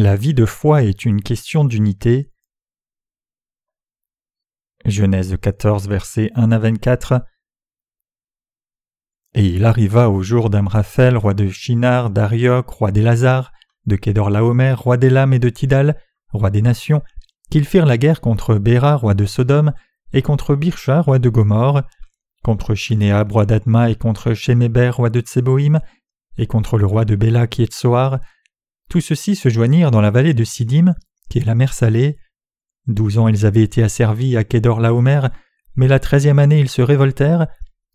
La vie de foi est une question d'unité. Genèse 14, versets 1 à 24. Et il arriva au jour d'Amraphel, roi de Shinar, d'Arioc, roi des Lazars, de Kedor-Laomer, roi des Lames et de Tidal, roi des nations, qu'ils firent la guerre contre Béra, roi de Sodome, et contre Birsha, roi de Gomorre, contre Shinéab, roi d'Adma, et contre Sheméber, roi de Tseboïm, et contre le roi de Béla qui est de. Tous ceux-ci se joignirent dans la vallée de Sidim, qui est la mer salée. Douze ans ils avaient été asservis à Kedor-Laomer, mais la treizième année ils se révoltèrent,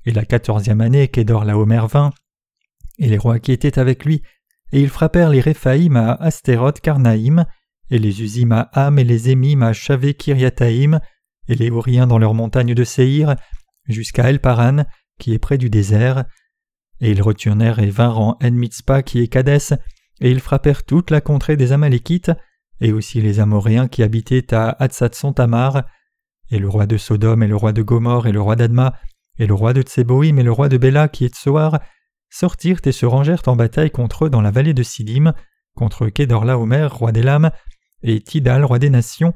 et la quatorzième année Kedor-Laomer vint, et les rois qui étaient avec lui, et ils frappèrent les Réphaïm à Astéroth Karnaïm, et les Usim à Ham et les Émim à Chavé Kiryataïm, et les Horiens dans leurs montagnes de Séhir, jusqu'à El-Paran, qui est près du désert. Et ils retournèrent et vinrent en En-Mitzpah, qui est Kadès, et ils frappèrent toute la contrée des Amalékites, et aussi les Amoréens qui habitaient à Hatzat Tamar, et le roi de Sodome et le roi de Gomorre et le roi d'Adma, et le roi de Tseboïm et le roi de Béla qui est de Soar, sortirent et se rangèrent en bataille contre eux dans la vallée de Sidim, contre Kedorlaomer, roi des lames, et Tidal, roi des nations,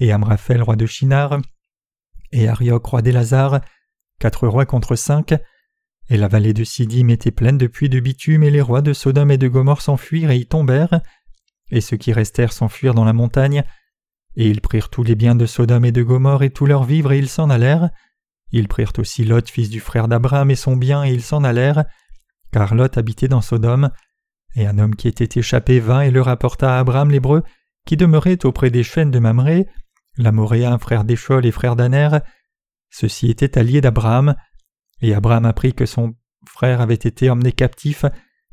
et Amraphel, roi de Shinar, et Arioc, roi des Lazars, quatre rois contre cinq, et la vallée de Sidim était pleine de puits de bitume, et les rois de Sodome et de Gomorre s'enfuirent et y tombèrent, et ceux qui restèrent s'enfuirent dans la montagne, et ils prirent tous les biens de Sodome et de Gomorre et tous leurs vivres, et ils s'en allèrent. Ils prirent aussi Lot, fils du frère d'Abraham, et son bien, et ils s'en allèrent, car Lot habitait dans Sodome. Et un homme qui était échappé vint et le rapporta à Abraham l'hébreu, qui demeurait auprès des chênes de Mamré, l'Amoréen, frère d'Échol et frère d'Aner. Ceux-ci étaient alliés d'Abraham. Et Abraham apprit que son frère avait été emmené captif,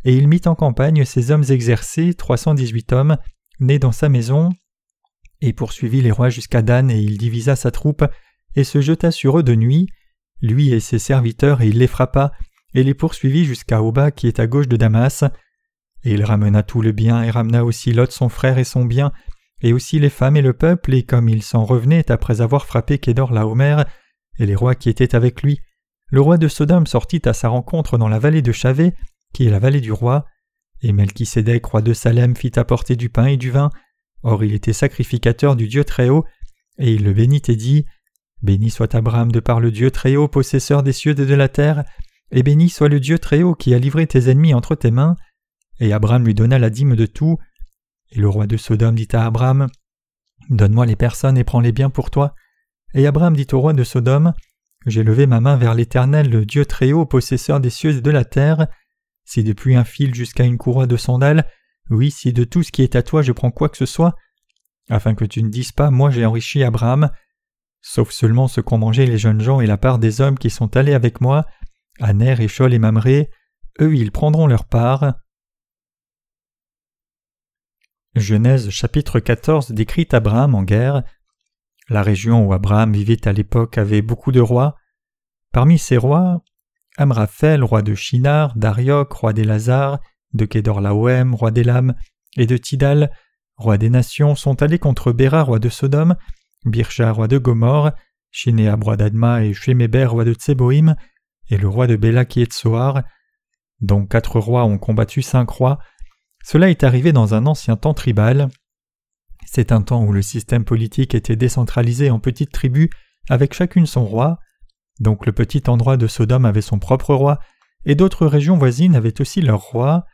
et il mit en campagne ses hommes exercés, trois cent dix-huit hommes, nés dans sa maison, et poursuivit les rois jusqu'à Dan, et il divisa sa troupe, et se jeta sur eux de nuit, lui et ses serviteurs, et il les frappa, et les poursuivit jusqu'à Oba qui est à gauche de Damas. Et il ramena tout le bien, et ramena aussi Lot son frère et son bien, et aussi les femmes et le peuple, et comme il s'en revenait après avoir frappé Kédor Laomer, et les rois qui étaient avec lui, le roi de Sodome sortit à sa rencontre dans la vallée de Chavé, qui est la vallée du roi, et Melchisédek, roi de Salem, fit apporter du pain et du vin. Or il était sacrificateur du Dieu Très-Haut, et il le bénit et dit Béni soit Abraham de par le Dieu Très-Haut, possesseur des cieux et de la terre, et béni soit le Dieu Très-Haut qui a livré tes ennemis entre tes mains. Et Abraham lui donna la dîme de tout. Et le roi de Sodome dit à Abraham Donne-moi les personnes et prends-les bien pour toi. Et Abraham dit au roi de Sodome J'ai levé ma main vers l'Éternel, le Dieu Très-Haut, possesseur des cieux et de la terre. Si depuis un fil jusqu'à une courroie de sandales, oui, si de tout ce qui est à toi je prends quoi que ce soit, afin que tu ne dises pas Moi j'ai enrichi Abraham, sauf seulement ce qu'ont mangé les jeunes gens et la part des hommes qui sont allés avec moi, Aner, Échol et Mamré, eux ils prendront leur part. Genèse chapitre 14 décrit Abraham en guerre. La région où Abraham vivait à l'époque avait beaucoup de rois. Parmi ces rois, Amraphel, roi de Shinar, d'Arioc, roi des Lazars, de Kedorlaoem, roi des Lames, et de Tidal, roi des nations, sont allés contre Béra, roi de Sodome, Birsha, roi de Gomorre, Shinéab, roi d'Adma, et Sheméber, roi de Tseboïm, et le roi de Béla qui est de Soar. Donc quatre rois ont combattu cinq rois. Cela est arrivé dans un ancien temps tribal. C'est un temps où le système politique était décentralisé en petites tribus, avec chacune son roi. Donc le petit endroit de Sodome avait son propre roi, et d'autres régions voisines avaient aussi leur roi.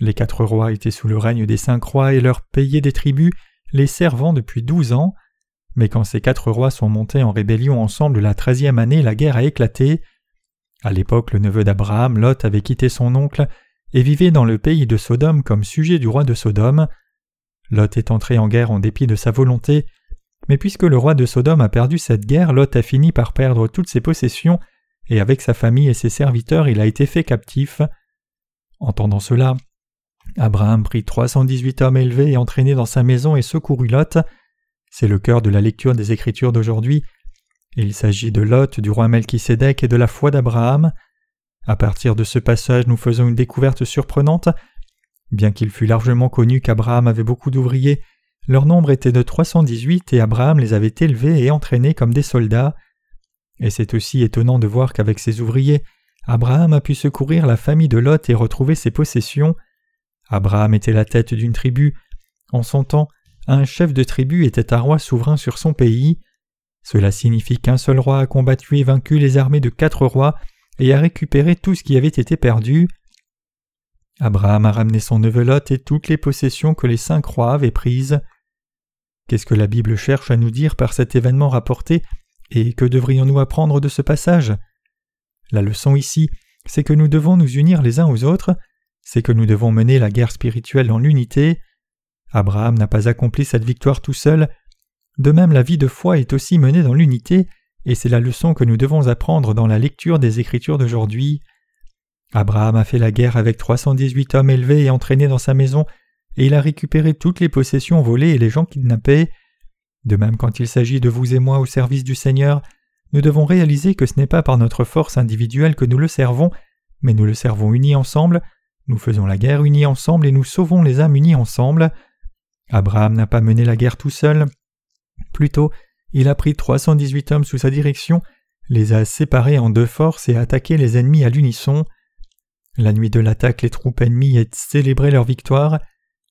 Les quatre rois étaient sous le règne des cinq rois et leur payaient des tribus, les servant depuis douze ans. Mais quand ces quatre rois sont montés en rébellion ensemble la treizième année, la guerre a éclaté. À l'époque, le neveu d'Abraham, Lot, avait quitté son oncle et vivait dans le pays de Sodome comme sujet du roi de Sodome. Lot est entré en guerre en dépit de sa volonté, mais puisque le roi de Sodome a perdu cette guerre, Lot a fini par perdre toutes ses possessions, et avec sa famille et ses serviteurs il a été fait captif. Entendant cela, Abraham prit trois cent dix-huit hommes élevés et entraînés dans sa maison et secourut Lot. C'est le cœur de la lecture des Écritures d'aujourd'hui. Il s'agit de Lot, du roi Melchisédek et de la foi d'Abraham. À partir de ce passage, nous faisons une découverte surprenante. Bien qu'il fût largement connu qu'Abraham avait beaucoup d'ouvriers, leur nombre était de 318 et Abraham les avait élevés et entraînés comme des soldats. Et c'est aussi étonnant de voir qu'avec ses ouvriers, Abraham a pu secourir la famille de Lot et retrouver ses possessions. Abraham était la tête d'une tribu. En son temps, un chef de tribu était un roi souverain sur son pays. Cela signifie qu'un seul roi a combattu et vaincu les armées de quatre rois et a récupéré tout ce qui avait été perdu. Abraham a ramené son neveu Lot et toutes les possessions que les cinq rois avaient prises. Qu'est-ce que la Bible cherche à nous dire par cet événement rapporté et que devrions-nous apprendre de ce passage? La leçon ici, c'est que nous devons nous unir les uns aux autres, c'est que nous devons mener la guerre spirituelle dans l'unité. Abraham n'a pas accompli cette victoire tout seul. De même, la vie de foi est aussi menée dans l'unité, et c'est la leçon que nous devons apprendre dans la lecture des Écritures d'aujourd'hui. Abraham a fait la guerre avec 318 hommes élevés et entraînés dans sa maison, et il a récupéré toutes les possessions volées et les gens kidnappés. De même, quand il s'agit de vous et moi au service du Seigneur, nous devons réaliser que ce n'est pas par notre force individuelle que nous le servons, mais nous le servons unis ensemble, nous faisons la guerre unis ensemble et nous sauvons les âmes unis ensemble. Abraham n'a pas mené la guerre tout seul. Plutôt, il a pris 318 hommes sous sa direction, les a séparés en deux forces et attaqué les ennemis à l'unisson. La nuit de l'attaque, les troupes ennemies célébraient leur victoire.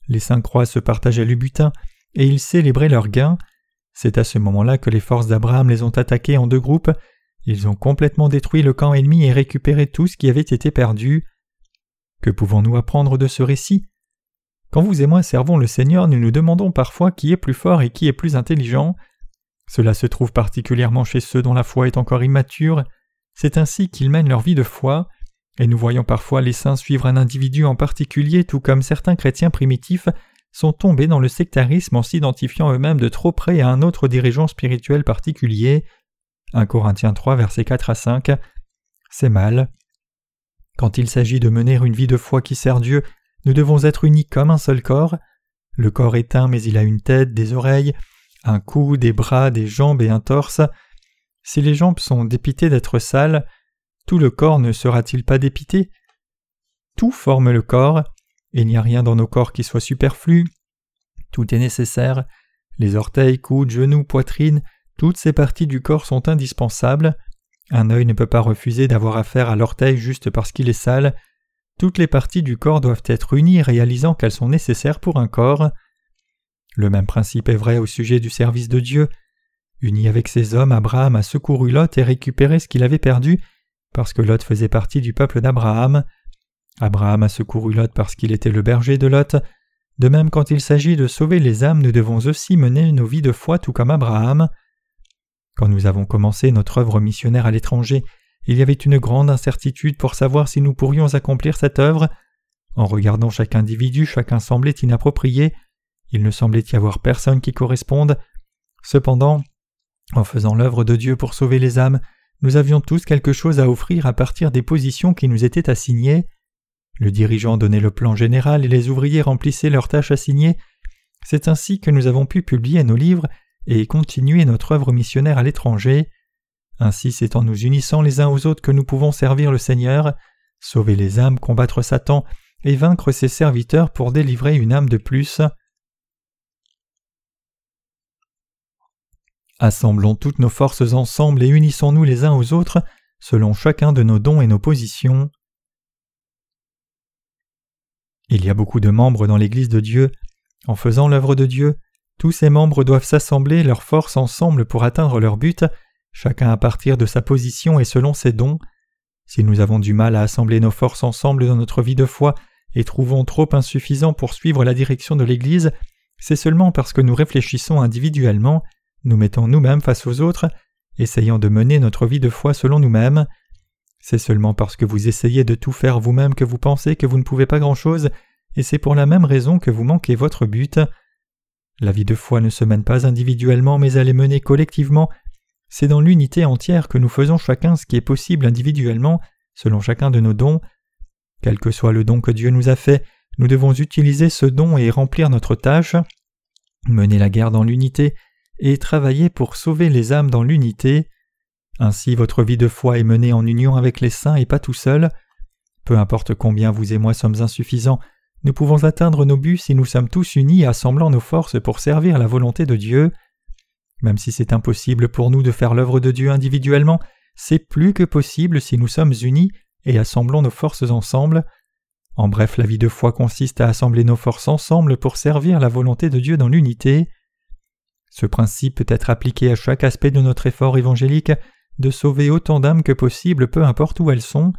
Les cinq croix se partageaient le butin et ils célébraient leur gain. C'est à ce moment-là que les forces d'Abraham les ont attaqués en deux groupes. Ils ont complètement détruit le camp ennemi et récupéré tout ce qui avait été perdu. Que pouvons-nous apprendre de ce récit? Quand vous et moi servons le Seigneur, nous nous demandons parfois qui est plus fort et qui est plus intelligent. Cela se trouve particulièrement chez ceux dont la foi est encore immature. C'est ainsi qu'ils mènent leur vie de foi. Et nous voyons parfois les saints suivre un individu en particulier, tout comme certains chrétiens primitifs sont tombés dans le sectarisme en s'identifiant eux-mêmes de trop près à un autre dirigeant spirituel particulier. 1 Corinthiens 3, versets 4 à 5. C'est mal. Quand il s'agit de mener une vie de foi qui sert Dieu, nous devons être unis comme un seul corps. Le corps est un, mais il a une tête, des oreilles, un cou, des bras, des jambes et un torse. Si les jambes sont dépitées d'être sales, tout le corps ne sera-t-il pas dépité? Tout forme le corps, et il n'y a rien dans nos corps qui soit superflu. Tout est nécessaire. Les orteils, coudes, genoux, poitrine, toutes ces parties du corps sont indispensables. Un œil ne peut pas refuser d'avoir affaire à l'orteil juste parce qu'il est sale. Toutes les parties du corps doivent être unies réalisant qu'elles sont nécessaires pour un corps. Le même principe est vrai au sujet du service de Dieu. Uni avec ses hommes, Abraham a secouru Lot et récupéré ce qu'il avait perdu parce que Lot faisait partie du peuple d'Abraham. Abraham a secouru Lot parce qu'il était le berger de Lot. De même, quand il s'agit de sauver les âmes, nous devons aussi mener nos vies de foi tout comme Abraham. Quand nous avons commencé notre œuvre missionnaire à l'étranger, il y avait une grande incertitude pour savoir si nous pourrions accomplir cette œuvre. En regardant chaque individu, chacun semblait inapproprié. Il ne semblait y avoir personne qui corresponde. Cependant, en faisant l'œuvre de Dieu pour sauver les âmes, nous avions tous quelque chose à offrir à partir des positions qui nous étaient assignées. Le dirigeant donnait le plan général et les ouvriers remplissaient leurs tâches assignées. C'est ainsi que nous avons pu publier nos livres et continuer notre œuvre missionnaire à l'étranger. Ainsi c'est en nous unissant les uns aux autres que nous pouvons servir le Seigneur, sauver les âmes, combattre Satan et vaincre ses serviteurs pour délivrer une âme de plus. Assemblons toutes nos forces ensemble et unissons-nous les uns aux autres selon chacun de nos dons et nos positions. Il y a beaucoup de membres dans l'Église de Dieu. En faisant l'œuvre de Dieu, tous ces membres doivent s'assembler leurs forces ensemble pour atteindre leur but, chacun à partir de sa position et selon ses dons. Si nous avons du mal à assembler nos forces ensemble dans notre vie de foi et trouvons trop insuffisant pour suivre la direction de l'Église, c'est seulement parce que nous réfléchissons individuellement nous mettons nous-mêmes face aux autres, essayant de mener notre vie de foi selon nous-mêmes. C'est seulement parce que vous essayez de tout faire vous-même que vous pensez que vous ne pouvez pas grand-chose, et c'est pour la même raison que vous manquez votre but. La vie de foi ne se mène pas individuellement, mais elle est menée collectivement. C'est dans l'unité entière que nous faisons chacun ce qui est possible individuellement, selon chacun de nos dons. Quel que soit le don que Dieu nous a fait, nous devons utiliser ce don et remplir notre tâche. Mener la guerre dans l'unité, et travailler pour sauver les âmes dans l'unité. Ainsi votre vie de foi est menée en union avec les saints et pas tout seul. Peu importe combien vous et moi sommes insuffisants, nous pouvons atteindre nos buts si nous sommes tous unis assemblant nos forces pour servir la volonté de Dieu. Même si c'est impossible pour nous de faire l'œuvre de Dieu individuellement, c'est plus que possible si nous sommes unis et assemblons nos forces ensemble. En bref, la vie de foi consiste à assembler nos forces ensemble pour servir la volonté de Dieu dans l'unité. Ce principe peut être appliqué à chaque aspect de notre effort évangélique de sauver autant d'âmes que possible peu importe où elles sont.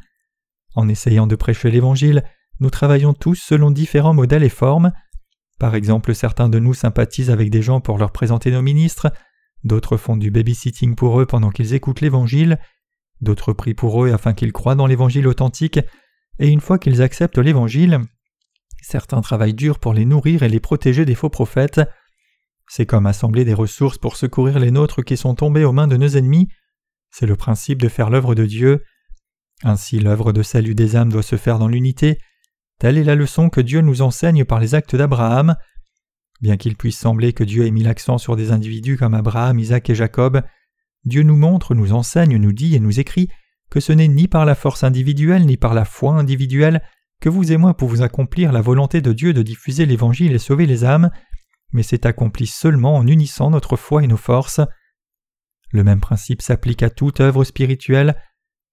En essayant de prêcher l'Évangile, nous travaillons tous selon différents modèles et formes. Par exemple, certains de nous sympathisent avec des gens pour leur présenter nos ministres, d'autres font du babysitting pour eux pendant qu'ils écoutent l'Évangile, d'autres prient pour eux afin qu'ils croient dans l'Évangile authentique, et une fois qu'ils acceptent l'Évangile, certains travaillent dur pour les nourrir et les protéger des faux prophètes. C'est comme assembler des ressources pour secourir les nôtres qui sont tombés aux mains de nos ennemis. C'est le principe de faire l'œuvre de Dieu. Ainsi l'œuvre de salut des âmes doit se faire dans l'unité. Telle est la leçon que Dieu nous enseigne par les actes d'Abraham. Bien qu'il puisse sembler que Dieu ait mis l'accent sur des individus comme Abraham, Isaac et Jacob, Dieu nous montre, nous enseigne, nous dit et nous écrit que ce n'est ni par la force individuelle ni par la foi individuelle que vous et moi pouvons accomplir la volonté de Dieu de diffuser l'Évangile et sauver les âmes, mais c'est accompli seulement en unissant notre foi et nos forces. Le même principe s'applique à toute œuvre spirituelle.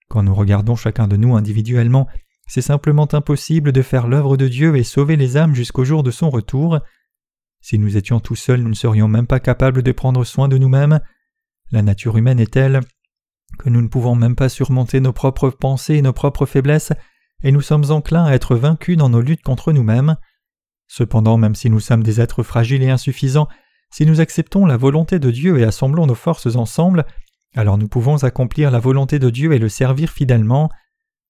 Quand nous regardons chacun de nous individuellement, c'est simplement impossible de faire l'œuvre de Dieu et sauver les âmes jusqu'au jour de son retour. Si nous étions tout seuls, nous ne serions même pas capables de prendre soin de nous-mêmes. La nature humaine est telle que nous ne pouvons même pas surmonter nos propres pensées et nos propres faiblesses, et nous sommes enclins à être vaincus dans nos luttes contre nous-mêmes. Cependant, même si nous sommes des êtres fragiles et insuffisants, si nous acceptons la volonté de Dieu et assemblons nos forces ensemble, alors nous pouvons accomplir la volonté de Dieu et le servir fidèlement.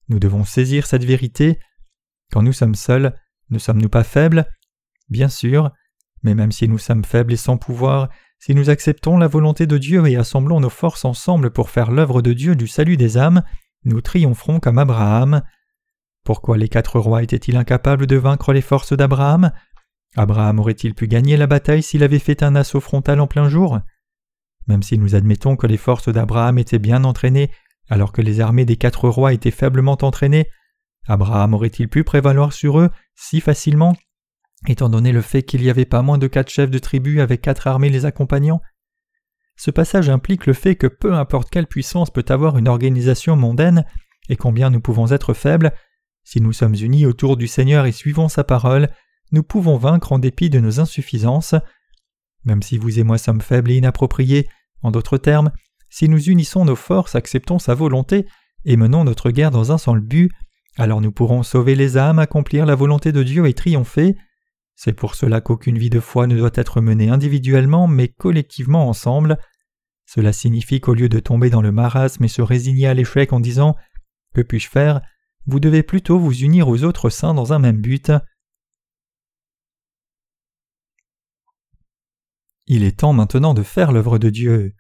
Nous devons saisir cette vérité. Quand nous sommes seuls, ne sommes-nous pas faibles? Bien sûr, mais même si nous sommes faibles et sans pouvoir, si nous acceptons la volonté de Dieu et assemblons nos forces ensemble pour faire l'œuvre de Dieu du salut des âmes, nous triompherons comme Abraham. Pourquoi les quatre rois étaient-ils incapables de vaincre les forces d'Abraham? Abraham aurait-il pu gagner la bataille s'il avait fait un assaut frontal en plein jour? Même si nous admettons que les forces d'Abraham étaient bien entraînées, alors que les armées des quatre rois étaient faiblement entraînées, Abraham aurait-il pu prévaloir sur eux si facilement, étant donné le fait qu'il n'y avait pas moins de quatre chefs de tribu avec quatre armées les accompagnant? Ce passage implique le fait que peu importe quelle puissance peut avoir une organisation mondaine, et combien nous pouvons être faibles, si nous sommes unis autour du Seigneur et suivons sa parole, nous pouvons vaincre en dépit de nos insuffisances. Même si vous et moi sommes faibles et inappropriés, en d'autres termes, si nous unissons nos forces, acceptons sa volonté et menons notre guerre dans un seul but, alors nous pourrons sauver les âmes, accomplir la volonté de Dieu et triompher. C'est pour cela qu'aucune vie de foi ne doit être menée individuellement, mais collectivement ensemble. Cela signifie qu'au lieu de tomber dans le marasme et se résigner à l'échec en disant Que puis-je faire? Vous devez plutôt vous unir aux autres saints dans un même but. Il est temps maintenant de faire l'œuvre de Dieu.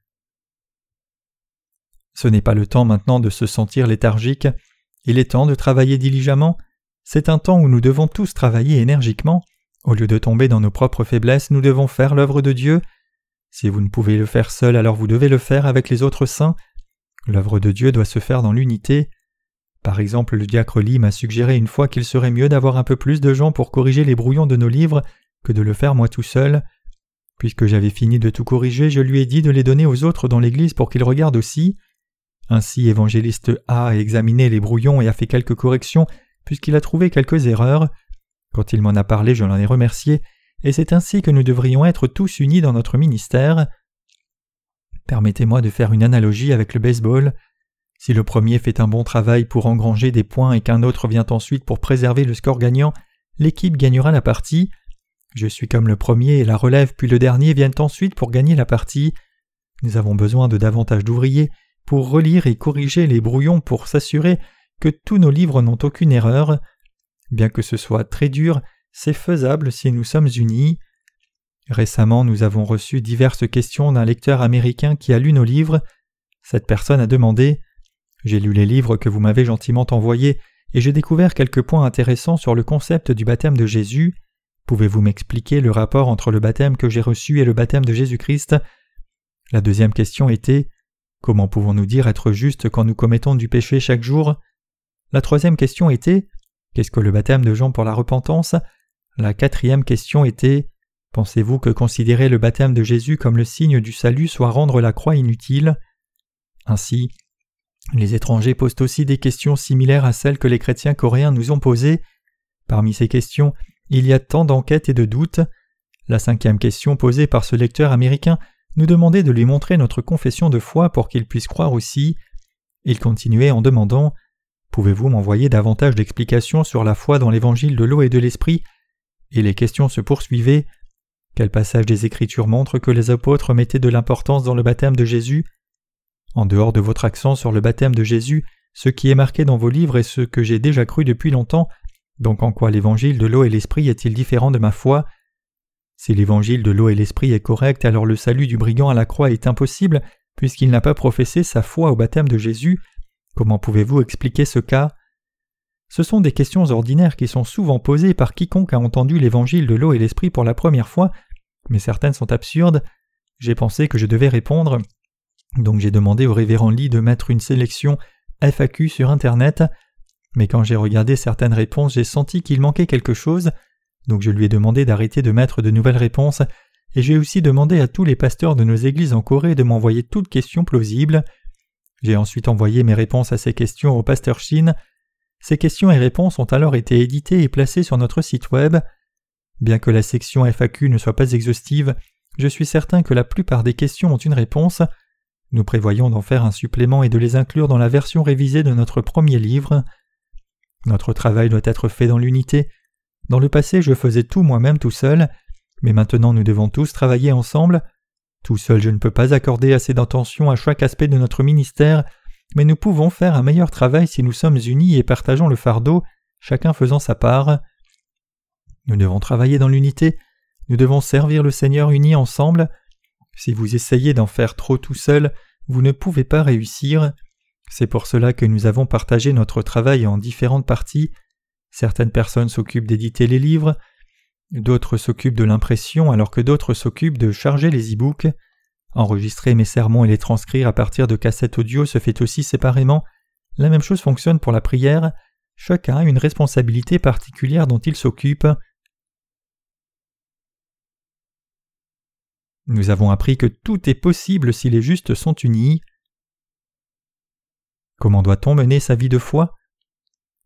Ce n'est pas le temps maintenant de se sentir léthargique, il est temps de travailler diligemment, c'est un temps où nous devons tous travailler énergiquement, au lieu de tomber dans nos propres faiblesses, nous devons faire l'œuvre de Dieu. Si vous ne pouvez le faire seul, alors vous devez le faire avec les autres saints. L'œuvre de Dieu doit se faire dans l'unité. Par exemple, le diacre Lee m'a suggéré une fois qu'il serait mieux d'avoir un peu plus de gens pour corriger les brouillons de nos livres que de le faire moi tout seul. Puisque j'avais fini de tout corriger, je lui ai dit de les donner aux autres dans l'Église pour qu'ils regardent aussi. Ainsi, évangéliste A a examiné les brouillons et a fait quelques corrections, puisqu'il a trouvé quelques erreurs. Quand il m'en a parlé, je l'en ai remercié, et c'est ainsi que nous devrions être tous unis dans notre ministère. Permettez-moi de faire une analogie avec le baseball. Si le premier fait un bon travail pour engranger des points et qu'un autre vient ensuite pour préserver le score gagnant, l'équipe gagnera la partie. Je suis comme le premier et la relève puis le dernier viennent ensuite pour gagner la partie. Nous avons besoin de davantage d'ouvriers pour relire et corriger les brouillons pour s'assurer que tous nos livres n'ont aucune erreur. Bien que ce soit très dur, c'est faisable si nous sommes unis. Récemment, nous avons reçu diverses questions d'un lecteur américain qui a lu nos livres. Cette personne a demandé J'ai lu les livres que vous m'avez gentiment envoyés et j'ai découvert quelques points intéressants sur le concept du baptême de Jésus. Pouvez-vous m'expliquer le rapport entre le baptême que j'ai reçu et le baptême de Jésus-Christ? La deuxième question était Comment pouvons-nous dire être justes quand nous commettons du péché chaque jour? La troisième question était Qu'est-ce que le baptême de Jean pour la repentance? La quatrième question était Pensez-vous que considérer le baptême de Jésus comme le signe du salut soit rendre la croix inutile? Ainsi, les étrangers posent aussi des questions similaires à celles que les chrétiens coréens nous ont posées. Parmi ces questions, il y a tant d'enquêtes et de doutes. La cinquième question posée par ce lecteur américain nous demandait de lui montrer notre confession de foi pour qu'il puisse croire aussi. Il continuait en demandant Pouvez-vous m'envoyer davantage d'explications sur la foi dans l'évangile de l'eau et de l'esprit? Et les questions se poursuivaient. Quel passage des Écritures montre que les apôtres mettaient de l'importance dans le baptême de Jésus? En dehors de votre accent sur le baptême de Jésus, ce qui est marqué dans vos livres est ce que j'ai déjà cru depuis longtemps, donc en quoi l'évangile de l'eau et l'esprit est-il différent de ma foi? Si l'évangile de l'eau et l'esprit est correct, alors le salut du brigand à la croix est impossible, puisqu'il n'a pas professé sa foi au baptême de Jésus. Comment pouvez-vous expliquer ce cas? Ce sont des questions ordinaires qui sont souvent posées par quiconque a entendu l'évangile de l'eau et l'esprit pour la première fois, mais certaines sont absurdes. J'ai pensé que je devais répondre, donc j'ai demandé au révérend Lee de mettre une sélection FAQ sur Internet mais quand j'ai regardé certaines réponses, j'ai senti qu'il manquait quelque chose, donc je lui ai demandé d'arrêter de mettre de nouvelles réponses, et j'ai aussi demandé à tous les pasteurs de nos églises en Corée de m'envoyer toutes questions plausibles. J'ai ensuite envoyé mes réponses à ces questions au pasteur Shin. Ces questions et réponses ont alors été éditées et placées sur notre site web. Bien que la section FAQ ne soit pas exhaustive, je suis certain que la plupart des questions ont une réponse. Nous prévoyons d'en faire un supplément et de les inclure dans la version révisée de notre premier livre. Notre travail doit être fait dans l'unité. Dans le passé, je faisais tout moi-même tout seul, mais maintenant nous devons tous travailler ensemble. Tout seul, je ne peux pas accorder assez d'intention à chaque aspect de notre ministère, mais nous pouvons faire un meilleur travail si nous sommes unis et partageons le fardeau, chacun faisant sa part. Nous devons travailler dans l'unité, nous devons servir le Seigneur unis ensemble. Si vous essayez d'en faire trop tout seul, vous ne pouvez pas réussir. C'est pour cela que nous avons partagé notre travail en différentes parties. Certaines personnes s'occupent d'éditer les livres, d'autres s'occupent de l'impression alors que d'autres s'occupent de charger les e-books. Enregistrer mes sermons et les transcrire à partir de cassettes audio se fait aussi séparément. La même chose fonctionne pour la prière. Chacun a une responsabilité particulière dont il s'occupe. Nous avons appris que tout est possible si les justes sont unis. Comment doit-on mener sa vie de foi?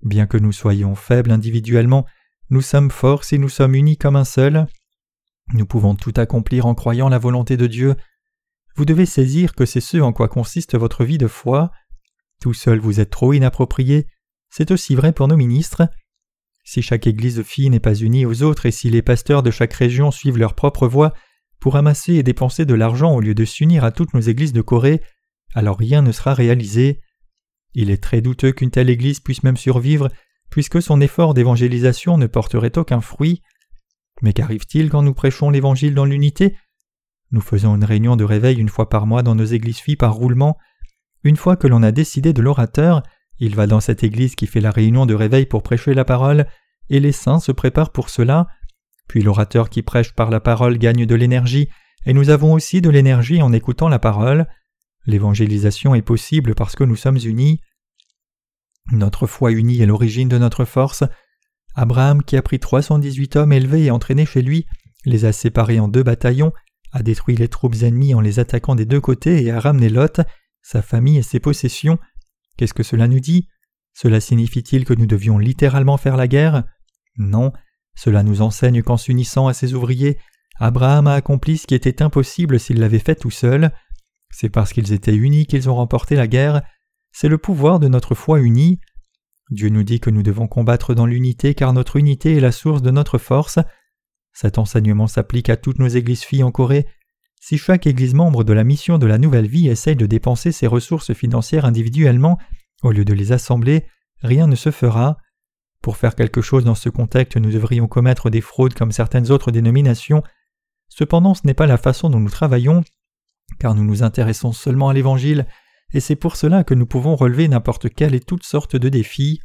Bien que nous soyons faibles individuellement, nous sommes forts si nous sommes unis comme un seul. Nous pouvons tout accomplir en croyant la volonté de Dieu. Vous devez saisir que c'est ce en quoi consiste votre vie de foi. Tout seul vous êtes trop inapproprié. C'est aussi vrai pour nos ministres. Si chaque église de filles n'est pas unie aux autres et si les pasteurs de chaque région suivent leur propre voie pour amasser et dépenser de l'argent au lieu de s'unir à toutes nos églises de Corée, alors rien ne sera réalisé. Il est très douteux qu'une telle Église puisse même survivre, puisque son effort d'évangélisation ne porterait aucun fruit. Mais qu'arrive-t-il quand nous prêchons l'Évangile dans l'unité? Nous faisons une réunion de réveil une fois par mois dans nos églises filles par roulement. Une fois que l'on a décidé de l'orateur, il va dans cette église qui fait la réunion de réveil pour prêcher la parole, et les saints se préparent pour cela. Puis l'orateur qui prêche par la parole gagne de l'énergie, et nous avons aussi de l'énergie en écoutant la parole. L'évangélisation est possible parce que nous sommes unis. Notre foi unie est l'origine de notre force. Abraham, qui a pris 318 hommes élevés et entraînés chez lui, les a séparés en deux bataillons, a détruit les troupes ennemies en les attaquant des deux côtés et a ramené Lot, sa famille et ses possessions. Qu'est-ce que cela nous dit? Cela signifie-t-il que nous devions littéralement faire la guerre? Non, cela nous enseigne qu'en s'unissant à ses ouvriers, Abraham a accompli ce qui était impossible s'il l'avait fait tout seul. C'est parce qu'ils étaient unis qu'ils ont remporté la guerre, c'est le pouvoir de notre foi unie. Dieu nous dit que nous devons combattre dans l'unité car notre unité est la source de notre force. Cet enseignement s'applique à toutes nos églises filles en Corée. Si chaque église membre de la mission de la nouvelle vie essaye de dépenser ses ressources financières individuellement au lieu de les assembler, rien ne se fera. Pour faire quelque chose dans ce contexte, nous devrions commettre des fraudes comme certaines autres dénominations. Cependant, ce n'est pas la façon dont nous travaillons, car nous nous intéressons seulement à l'Évangile, et c'est pour cela que nous pouvons relever n'importe quel et toutes sortes de défis.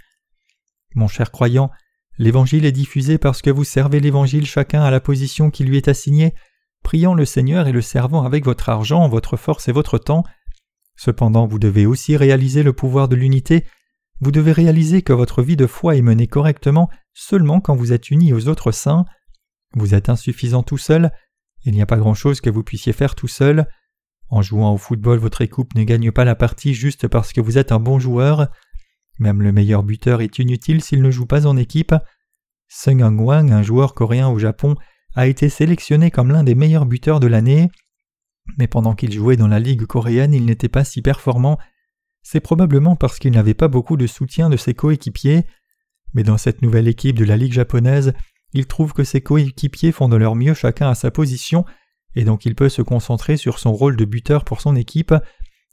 Mon cher croyant, l'Évangile est diffusé parce que vous servez l'Évangile chacun à la position qui lui est assignée, priant le Seigneur et le servant avec votre argent, votre force et votre temps. Cependant, vous devez aussi réaliser le pouvoir de l'unité, vous devez réaliser que votre vie de foi est menée correctement seulement quand vous êtes unis aux autres saints. Vous êtes insuffisant tout seul, il n'y a pas grand-chose que vous puissiez faire tout seul. En jouant au football, votre équipe ne gagne pas la partie juste parce que vous êtes un bon joueur. Même le meilleur buteur est inutile s'il ne joue pas en équipe. Sung Wang, un joueur coréen au Japon, a été sélectionné comme l'un des meilleurs buteurs de l'année. Mais pendant qu'il jouait dans la ligue coréenne, il n'était pas si performant. C'est probablement parce qu'il n'avait pas beaucoup de soutien de ses coéquipiers. Mais dans cette nouvelle équipe de la ligue japonaise, il trouve que ses coéquipiers font de leur mieux chacun à sa position, et donc il peut se concentrer sur son rôle de buteur pour son équipe,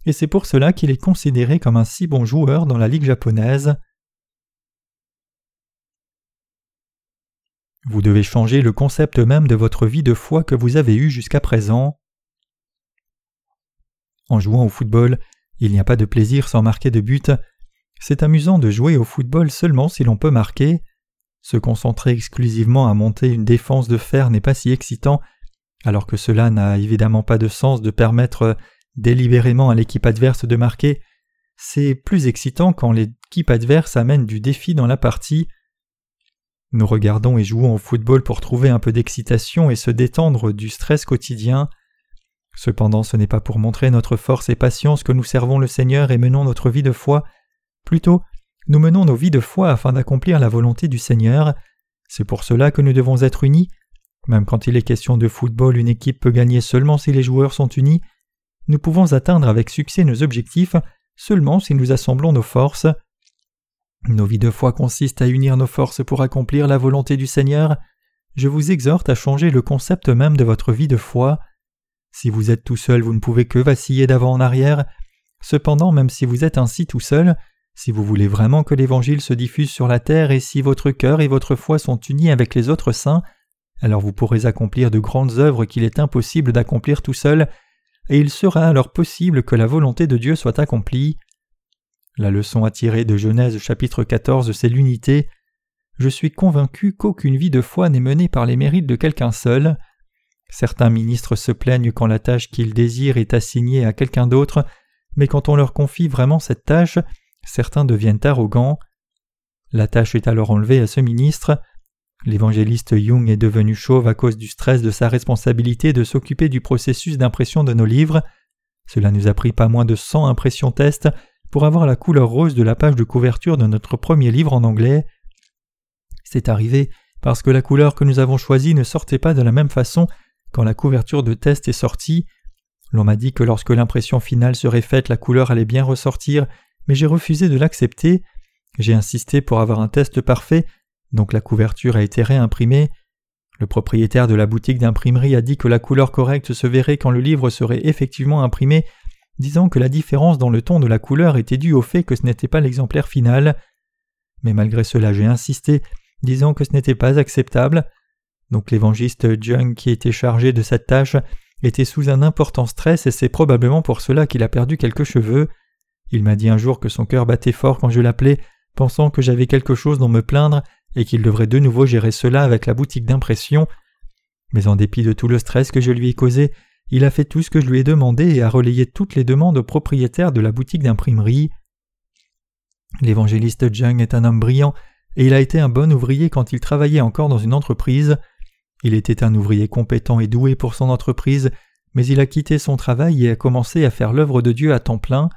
et c'est pour cela qu'il est considéré comme un si bon joueur dans la ligue japonaise. Vous devez changer le concept même de votre vie de foi que vous avez eu jusqu'à présent. En jouant au football, il n'y a pas de plaisir sans marquer de but. C'est amusant de jouer au football seulement si l'on peut marquer. Se concentrer exclusivement à monter une défense de fer n'est pas si excitant, alors que cela n'a évidemment pas de sens de permettre délibérément à l'équipe adverse de marquer. C'est plus excitant quand l'équipe adverse amène du défi dans la partie. Nous regardons et jouons au football pour trouver un peu d'excitation et se détendre du stress quotidien. Cependant, ce n'est pas pour montrer notre force et patience que nous servons le Seigneur et menons notre vie de foi. Plutôt, nous menons nos vies de foi afin d'accomplir la volonté du Seigneur. C'est pour cela que nous devons être unis. Même quand il est question de football, une équipe peut gagner seulement si les joueurs sont unis. Nous pouvons atteindre avec succès nos objectifs seulement si nous assemblons nos forces. Nos vies de foi consistent à unir nos forces pour accomplir la volonté du Seigneur. Je vous exhorte à changer le concept même de votre vie de foi. Si vous êtes tout seul, vous ne pouvez que vaciller d'avant en arrière. Cependant, même si vous êtes ainsi tout seul, si vous voulez vraiment que l'Évangile se diffuse sur la terre et si votre cœur et votre foi sont unis avec les autres saints, alors vous pourrez accomplir de grandes œuvres qu'il est impossible d'accomplir tout seul, et il sera alors possible que la volonté de Dieu soit accomplie. La leçon à tirer de Genèse chapitre 14, c'est l'unité. Je suis convaincu qu'aucune vie de foi n'est menée par les mérites de quelqu'un seul. Certains ministres se plaignent quand la tâche qu'ils désirent est assignée à quelqu'un d'autre, mais quand on leur confie vraiment cette tâche, certains deviennent arrogants. La tâche est alors enlevée à ce ministre. L'évangéliste Young est devenu chauve à cause du stress de sa responsabilité de s'occuper du processus d'impression de nos livres. Cela nous a pris pas moins de 100 impressions tests pour avoir la couleur rose de la page de couverture de notre premier livre en anglais. C'est arrivé parce que la couleur que nous avons choisie ne sortait pas de la même façon quand la couverture de test est sortie. L'on m'a dit que lorsque l'impression finale serait faite, la couleur allait bien ressortir, mais j'ai refusé de l'accepter. J'ai insisté pour avoir un test parfait, donc la couverture a été réimprimée. Le propriétaire de la boutique d'imprimerie a dit que la couleur correcte se verrait quand le livre serait effectivement imprimé disant que la différence dans le ton de la couleur était due au fait que ce n'était pas l'exemplaire final. Mais malgré cela j'ai insisté, disant que ce n'était pas acceptable. Donc l'évangéliste Jung qui était chargé de cette tâche était sous un important stress et c'est probablement pour cela qu'il a perdu quelques cheveux. Il m'a dit un jour que son cœur battait fort quand je l'appelais, pensant que j'avais quelque chose dont me plaindre et qu'il devrait de nouveau gérer cela avec la boutique d'impression. Mais en dépit de tout le stress que je lui ai causé, il a fait tout ce que je lui ai demandé et a relayé toutes les demandes au propriétaire de la boutique d'imprimerie. L'évangéliste Jung est un homme brillant et il a été un bon ouvrier quand il travaillait encore dans une entreprise. Il était un ouvrier compétent et doué pour son entreprise, mais il a quitté son travail et a commencé à faire l'œuvre de Dieu à temps plein.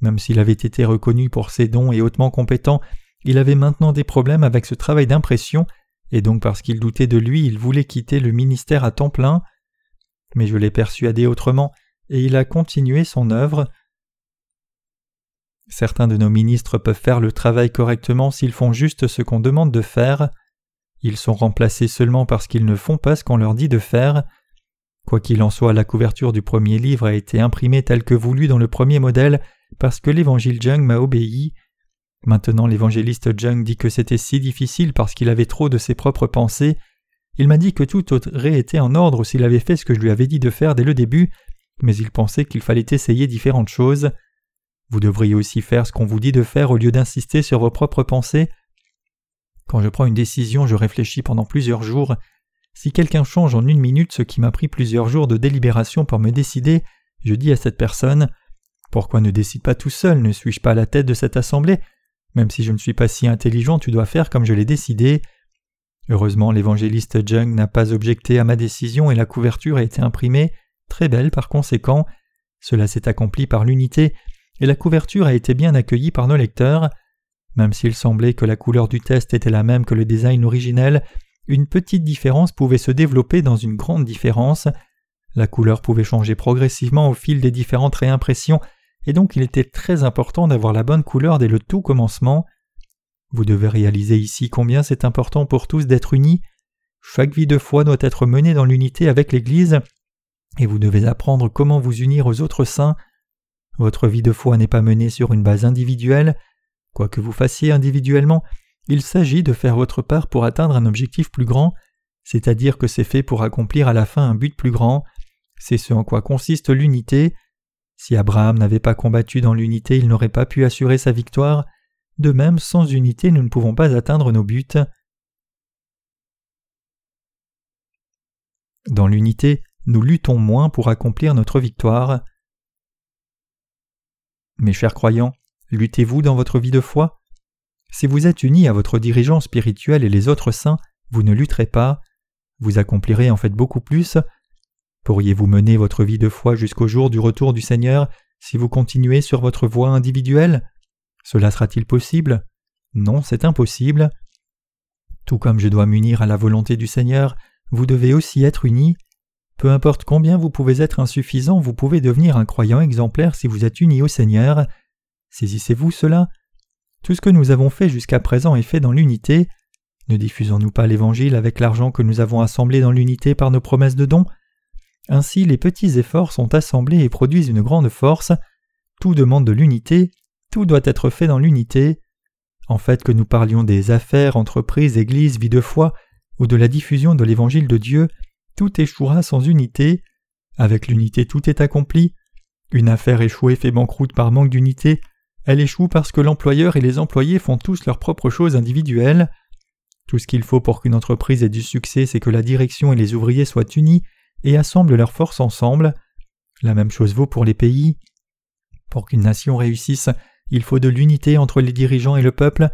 Même s'il avait été reconnu pour ses dons et hautement compétent, il avait maintenant des problèmes avec ce travail d'impression, et donc parce qu'il doutait de lui, il voulait quitter le ministère à temps plein mais je l'ai persuadé autrement, et il a continué son œuvre. Certains de nos ministres peuvent faire le travail correctement s'ils font juste ce qu'on demande de faire. Ils sont remplacés seulement parce qu'ils ne font pas ce qu'on leur dit de faire. Quoi qu'il en soit, la couverture du premier livre a été imprimée telle que voulu dans le premier modèle parce que l'évangile Jung m'a obéi. Maintenant l'évangéliste Jung dit que c'était si difficile parce qu'il avait trop de ses propres pensées il m'a dit que tout aurait été en ordre s'il avait fait ce que je lui avais dit de faire dès le début, mais il pensait qu'il fallait essayer différentes choses. Vous devriez aussi faire ce qu'on vous dit de faire au lieu d'insister sur vos propres pensées. Quand je prends une décision, je réfléchis pendant plusieurs jours. Si quelqu'un change en une minute ce qui m'a pris plusieurs jours de délibération pour me décider, je dis à cette personne Pourquoi ne décide pas tout seul? Ne suis-je pas à la tête de cette assemblée? Même si je ne suis pas si intelligent, tu dois faire comme je l'ai décidé. Heureusement, l'évangéliste Jung n'a pas objecté à ma décision et la couverture a été imprimée, très belle par conséquent. Cela s'est accompli par l'unité et la couverture a été bien accueillie par nos lecteurs. Même s'il semblait que la couleur du test était la même que le design originel, une petite différence pouvait se développer dans une grande différence. La couleur pouvait changer progressivement au fil des différentes réimpressions, et donc il était très important d'avoir la bonne couleur dès le tout commencement. Vous devez réaliser ici combien c'est important pour tous d'être unis. Chaque vie de foi doit être menée dans l'unité avec l'Église, et vous devez apprendre comment vous unir aux autres saints. Votre vie de foi n'est pas menée sur une base individuelle. Quoi que vous fassiez individuellement, il s'agit de faire votre part pour atteindre un objectif plus grand, c'est-à-dire que c'est fait pour accomplir à la fin un but plus grand. C'est ce en quoi consiste l'unité. Si Abraham n'avait pas combattu dans l'unité, il n'aurait pas pu assurer sa victoire. De même, sans unité, nous ne pouvons pas atteindre nos buts. Dans l'unité, nous luttons moins pour accomplir notre victoire. Mes chers croyants, luttez-vous dans votre vie de foi? Si vous êtes unis à votre dirigeant spirituel et les autres saints, vous ne lutterez pas. Vous accomplirez en fait beaucoup plus. Pourriez-vous mener votre vie de foi jusqu'au jour du retour du Seigneur si vous continuez sur votre voie individuelle? Cela sera-t-il possible? Non, c'est impossible. Tout comme je dois m'unir à la volonté du Seigneur, vous devez aussi être unis. Peu importe combien vous pouvez être insuffisant, vous pouvez devenir un croyant exemplaire si vous êtes unis au Seigneur. Saisissez-vous cela Tout ce que nous avons fait jusqu'à présent est fait dans l'unité. Ne diffusons-nous pas l'Évangile avec l'argent que nous avons assemblé dans l'unité par nos promesses de dons? Ainsi les petits efforts sont assemblés et produisent une grande force. Tout demande de l'unité, tout doit être fait dans l'unité. En fait que nous parlions des affaires, entreprises, églises, vie de foi, ou de la diffusion de l'Évangile de Dieu, tout échouera sans unité. Avec l'unité tout est accompli. Une affaire échouée fait banqueroute par manque d'unité, elle échoue parce que l'employeur et les employés font tous leurs propres choses individuelles. Tout ce qu'il faut pour qu'une entreprise ait du succès, c'est que la direction et les ouvriers soient unis et assemblent leurs forces ensemble. La même chose vaut pour les pays. Pour qu'une nation réussisse, il faut de l'unité entre les dirigeants et le peuple,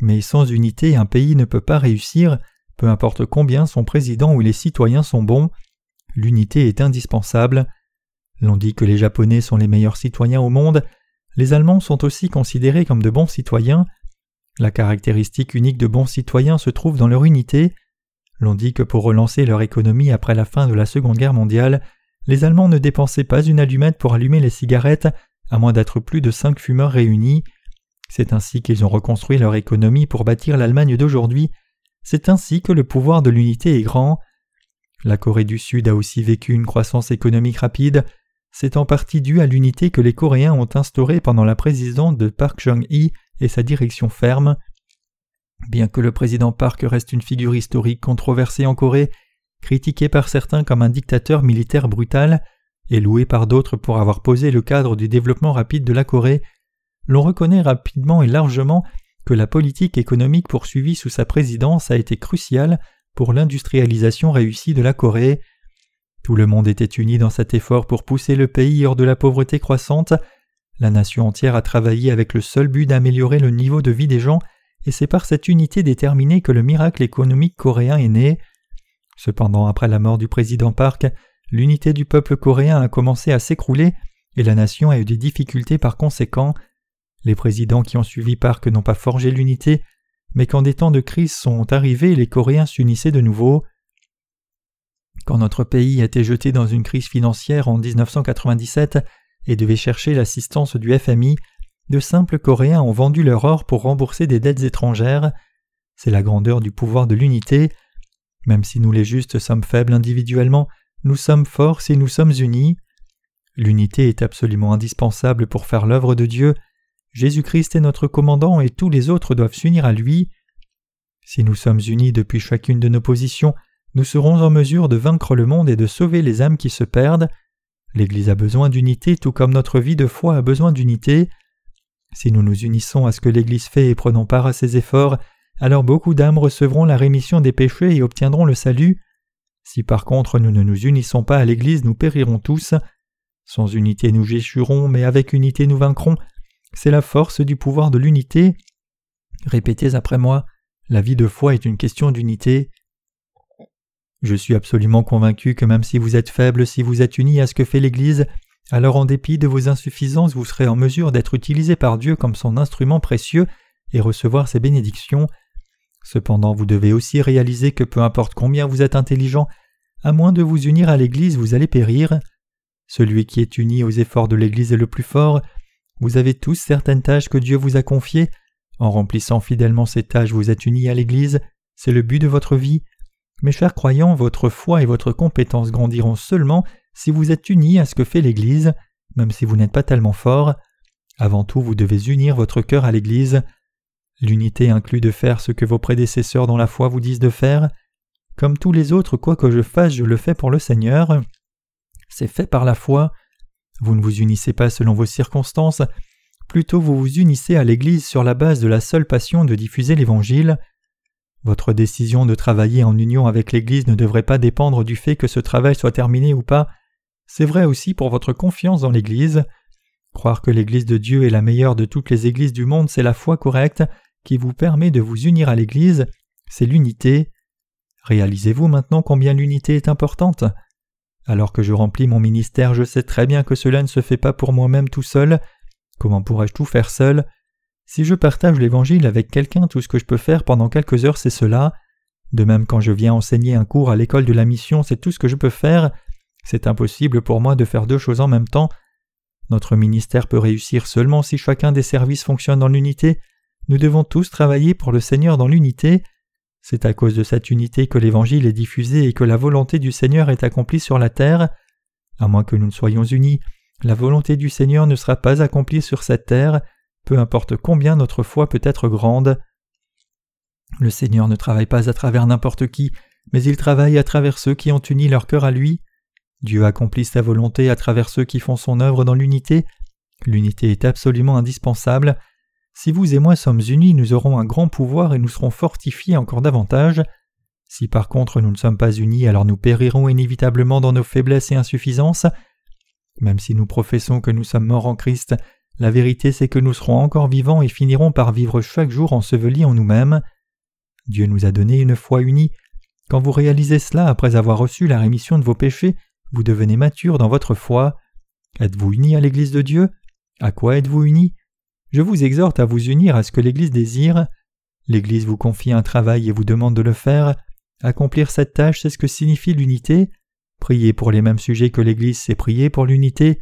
mais sans unité un pays ne peut pas réussir, peu importe combien son président ou les citoyens sont bons. L'unité est indispensable. L'on dit que les Japonais sont les meilleurs citoyens au monde, les Allemands sont aussi considérés comme de bons citoyens. La caractéristique unique de bons citoyens se trouve dans leur unité. L'on dit que pour relancer leur économie après la fin de la Seconde Guerre mondiale, les Allemands ne dépensaient pas une allumette pour allumer les cigarettes, à moins d'être plus de cinq fumeurs réunis. C'est ainsi qu'ils ont reconstruit leur économie pour bâtir l'Allemagne d'aujourd'hui. C'est ainsi que le pouvoir de l'unité est grand. La Corée du Sud a aussi vécu une croissance économique rapide. C'est en partie dû à l'unité que les Coréens ont instaurée pendant la présidence de Park Chung-hee et sa direction ferme. Bien que le président Park reste une figure historique controversée en Corée, critiqué par certains comme un dictateur militaire brutal, et loué par d'autres pour avoir posé le cadre du développement rapide de la Corée, l'on reconnaît rapidement et largement que la politique économique poursuivie sous sa présidence a été cruciale pour l'industrialisation réussie de la Corée. Tout le monde était uni dans cet effort pour pousser le pays hors de la pauvreté croissante. La nation entière a travaillé avec le seul but d'améliorer le niveau de vie des gens, et c'est par cette unité déterminée que le miracle économique coréen est né. Cependant, après la mort du président Park, l'unité du peuple coréen a commencé à s'écrouler et la nation a eu des difficultés par conséquent. Les présidents qui ont suivi Park n'ont pas forgé l'unité, mais quand des temps de crise sont arrivés, les Coréens s'unissaient de nouveau. Quand notre pays a été jeté dans une crise financière en 1997 et devait chercher l'assistance du FMI, de simples Coréens ont vendu leur or pour rembourser des dettes étrangères. C'est la grandeur du pouvoir de l'unité. Même si nous les justes sommes faibles individuellement, nous sommes forts si nous sommes unis. L'unité est absolument indispensable pour faire l'œuvre de Dieu. Jésus-Christ est notre commandant et tous les autres doivent s'unir à lui. Si nous sommes unis depuis chacune de nos positions, nous serons en mesure de vaincre le monde et de sauver les âmes qui se perdent. L'Église a besoin d'unité tout comme notre vie de foi a besoin d'unité. Si nous nous unissons à ce que l'Église fait et prenons part à ses efforts, alors beaucoup d'âmes recevront la rémission des péchés et obtiendront le salut. Si par contre nous ne nous unissons pas à l'Église, nous périrons tous. Sans unité nous échouerons, mais avec unité nous vaincrons. C'est la force du pouvoir de l'unité. Répétez après moi, la vie de foi est une question d'unité. Je suis absolument convaincu que même si vous êtes faible, si vous êtes unis à ce que fait l'Église, alors en dépit de vos insuffisances, vous serez en mesure d'être utilisé par Dieu comme son instrument précieux et recevoir ses bénédictions. Cependant vous devez aussi réaliser que peu importe combien vous êtes intelligent, à moins de vous unir à l'Église vous allez périr. Celui qui est uni aux efforts de l'Église est le plus fort. Vous avez tous certaines tâches que Dieu vous a confiées. En remplissant fidèlement ces tâches vous êtes unis à l'Église, c'est le but de votre vie. Mes chers croyants, votre foi et votre compétence grandiront seulement si vous êtes unis à ce que fait l'Église, même si vous n'êtes pas tellement fort. Avant tout, vous devez unir votre cœur à l'Église. L'unité inclut de faire ce que vos prédécesseurs dans la foi vous disent de faire. Comme tous les autres, quoi que je fasse, je le fais pour le Seigneur. C'est fait par la foi. Vous ne vous unissez pas selon vos circonstances, plutôt vous vous unissez à l'Église sur la base de la seule passion de diffuser l'Évangile. Votre décision de travailler en union avec l'Église ne devrait pas dépendre du fait que ce travail soit terminé ou pas. C'est vrai aussi pour votre confiance dans l'Église. Croire que l'Église de Dieu est la meilleure de toutes les Églises du monde, c'est la foi correcte qui vous permet de vous unir à l'Église, c'est l'unité. Réalisez-vous maintenant combien l'unité est importante? Alors que je remplis mon ministère, je sais très bien que cela ne se fait pas pour moi-même tout seul. Comment pourrais-je tout faire seul? Si je partage l'Évangile avec quelqu'un, tout ce que je peux faire pendant quelques heures, c'est cela. De même quand je viens enseigner un cours à l'école de la mission, c'est tout ce que je peux faire. C'est impossible pour moi de faire deux choses en même temps. Notre ministère peut réussir seulement si chacun des services fonctionne dans l'unité. Nous devons tous travailler pour le Seigneur dans l'unité. C'est à cause de cette unité que l'Évangile est diffusé et que la volonté du Seigneur est accomplie sur la terre. À moins que nous ne soyons unis, la volonté du Seigneur ne sera pas accomplie sur cette terre, peu importe combien notre foi peut être grande. Le Seigneur ne travaille pas à travers n'importe qui, mais il travaille à travers ceux qui ont uni leur cœur à lui. Dieu accomplit sa volonté à travers ceux qui font son œuvre dans l'unité. L'unité est absolument indispensable. Si vous et moi sommes unis, nous aurons un grand pouvoir et nous serons fortifiés encore davantage. Si par contre nous ne sommes pas unis, alors nous périrons inévitablement dans nos faiblesses et insuffisances. Même si nous professons que nous sommes morts en Christ, la vérité c'est que nous serons encore vivants et finirons par vivre chaque jour ensevelis en nous-mêmes. Dieu nous a donné une foi unie. Quand vous réalisez cela après avoir reçu la rémission de vos péchés, vous devenez mature dans votre foi. Êtes-vous unis à l'Église de Dieu? À quoi êtes-vous unis? Je vous exhorte à vous unir à ce que l'Église désire. L'Église vous confie un travail et vous demande de le faire. Accomplir cette tâche, c'est ce que signifie l'unité. Prier pour les mêmes sujets que l'Église, c'est prier pour l'unité.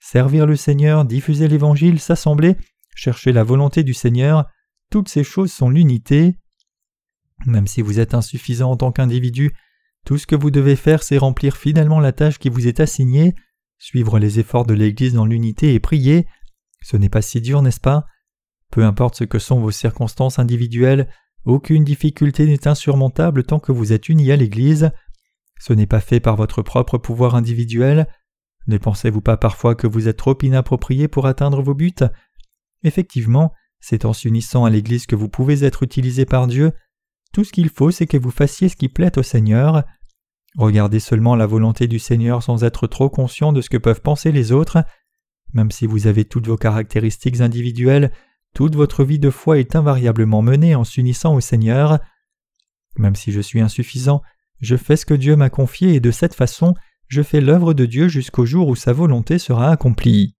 Servir le Seigneur, diffuser l'Évangile, s'assembler, chercher la volonté du Seigneur, toutes ces choses sont l'unité. Même si vous êtes insuffisant en tant qu'individu, tout ce que vous devez faire, c'est remplir fidèlement la tâche qui vous est assignée, suivre les efforts de l'Église dans l'unité et prier. Ce n'est pas si dur, n'est-ce pas? Peu importe ce que sont vos circonstances individuelles, aucune difficulté n'est insurmontable tant que vous êtes unis à l'Église. Ce n'est pas fait par votre propre pouvoir individuel. Ne pensez-vous pas parfois que vous êtes trop inapproprié pour atteindre vos buts? Effectivement, c'est en s'unissant à l'Église que vous pouvez être utilisé par Dieu, tout ce qu'il faut, c'est que vous fassiez ce qui plaît au Seigneur. Regardez seulement la volonté du Seigneur sans être trop conscient de ce que peuvent penser les autres. Même si vous avez toutes vos caractéristiques individuelles, toute votre vie de foi est invariablement menée en s'unissant au Seigneur. Même si je suis insuffisant, je fais ce que Dieu m'a confié et de cette façon, je fais l'œuvre de Dieu jusqu'au jour où sa volonté sera accomplie.